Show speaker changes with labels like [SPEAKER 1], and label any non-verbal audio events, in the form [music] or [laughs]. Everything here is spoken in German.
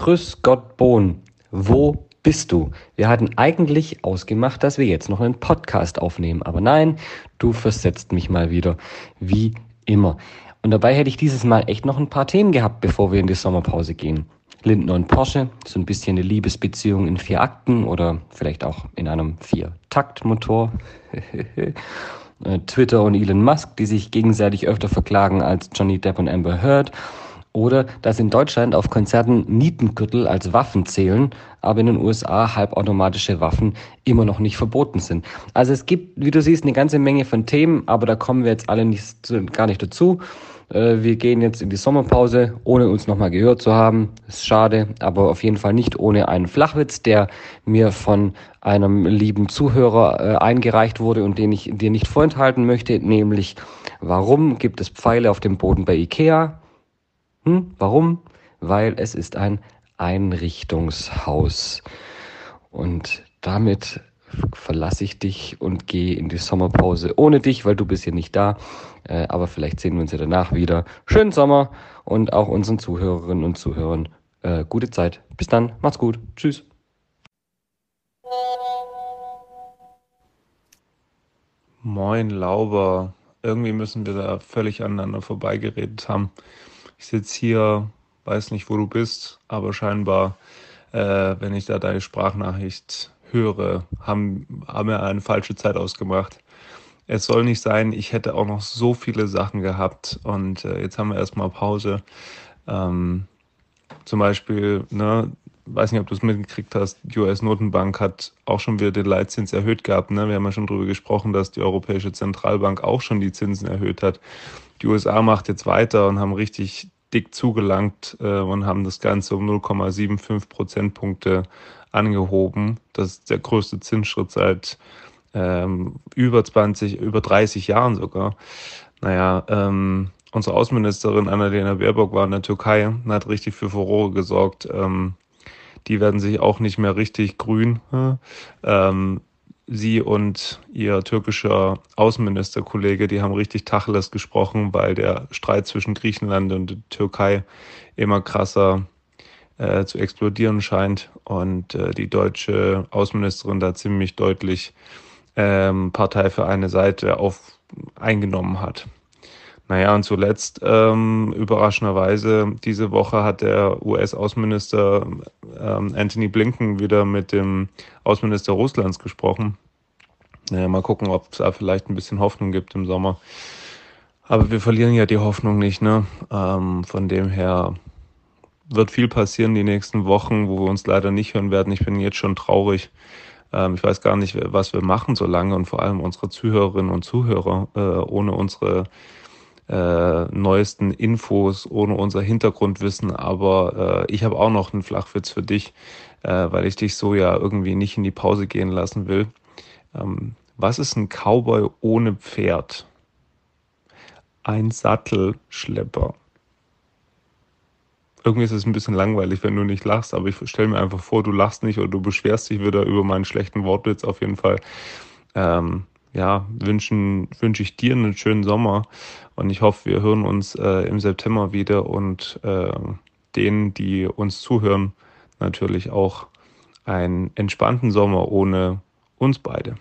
[SPEAKER 1] Grüß Gott Bohn, wo bist du? Wir hatten eigentlich ausgemacht, dass wir jetzt noch einen Podcast aufnehmen, aber nein, du versetzt mich mal wieder, wie immer. Und dabei hätte ich dieses Mal echt noch ein paar Themen gehabt, bevor wir in die Sommerpause gehen. Lindner und Porsche, so ein bisschen eine Liebesbeziehung in vier Akten oder vielleicht auch in einem Vier-Takt-Motor. [laughs] Äh, Twitter und Elon Musk, die sich gegenseitig öfter verklagen als Johnny Depp und Amber Heard. Oder dass in Deutschland auf Konzerten Nietengürtel als Waffen zählen, aber in den USA halbautomatische Waffen immer noch nicht verboten sind. Also es gibt, wie du siehst, eine ganze Menge von Themen, aber da kommen wir jetzt alle nicht, gar nicht dazu. Äh, wir gehen jetzt in die Sommerpause, ohne uns nochmal gehört zu haben. Ist schade, aber auf jeden Fall nicht ohne einen Flachwitz, der mir von einem lieben Zuhörer äh, eingereicht wurde und den ich dir nicht vorenthalten möchte, nämlich warum gibt es Pfeile auf dem Boden bei Ikea? Hm, warum? Weil es ist ein Einrichtungshaus. Und damit verlasse ich dich und gehe in die Sommerpause ohne dich, weil du bist hier nicht da. Äh, aber vielleicht sehen wir uns ja danach wieder. Schönen Sommer und auch unseren Zuhörerinnen und Zuhörern äh, gute Zeit. Bis dann, macht's gut. Tschüss.
[SPEAKER 2] Moin, Lauber. Irgendwie müssen wir da völlig aneinander vorbeigeredet haben. Ich sitze hier, weiß nicht, wo du bist, aber scheinbar, äh, wenn ich da deine Sprachnachricht höre, haben, haben wir eine falsche Zeit ausgemacht. Es soll nicht sein, ich hätte auch noch so viele Sachen gehabt und äh, jetzt haben wir erstmal Pause. Ähm, zum Beispiel, ne, weiß nicht, ob du es mitgekriegt hast, die US-Notenbank hat auch schon wieder den Leitzins erhöht gehabt. Ne? Wir haben ja schon darüber gesprochen, dass die Europäische Zentralbank auch schon die Zinsen erhöht hat. Die USA macht jetzt weiter und haben richtig dick zugelangt äh, und haben das Ganze um 0,75 Prozentpunkte angehoben. Das ist der größte Zinsschritt seit ähm, über 20, über 30 Jahren sogar. Naja, ähm, unsere Außenministerin Annalena Baerbock war in der Türkei und hat richtig für Furore gesorgt. Ähm, die werden sich auch nicht mehr richtig grün. Ähm, sie und ihr türkischer Außenministerkollege, die haben richtig Tacheles gesprochen, weil der Streit zwischen Griechenland und der Türkei immer krasser äh, zu explodieren scheint und äh, die deutsche Außenministerin da ziemlich deutlich ähm, Partei für eine Seite auf, eingenommen hat. Naja, und zuletzt, ähm, überraschenderweise, diese Woche hat der US-Außenminister ähm, Anthony Blinken wieder mit dem Außenminister Russlands gesprochen. Naja, mal gucken, ob es da vielleicht ein bisschen Hoffnung gibt im Sommer. Aber wir verlieren ja die Hoffnung nicht, ne? Ähm, von dem her wird viel passieren die nächsten Wochen, wo wir uns leider nicht hören werden. Ich bin jetzt schon traurig. Ähm, ich weiß gar nicht, was wir machen so lange und vor allem unsere Zuhörerinnen und Zuhörer äh, ohne unsere äh, neuesten Infos, ohne unser Hintergrundwissen. Aber äh, ich habe auch noch einen Flachwitz für dich, äh, weil ich dich so ja irgendwie nicht in die Pause gehen lassen will. Ähm, was ist ein Cowboy ohne Pferd? Ein Sattelschlepper irgendwie ist es ein bisschen langweilig, wenn du nicht lachst, aber ich stelle mir einfach vor, du lachst nicht oder du beschwerst dich wieder über meinen schlechten Wortwitz auf jeden Fall. Ähm, ja, wünschen, wünsche ich dir einen schönen Sommer und ich hoffe, wir hören uns äh, im September wieder und äh, denen, die uns zuhören, natürlich auch einen entspannten Sommer ohne uns beide.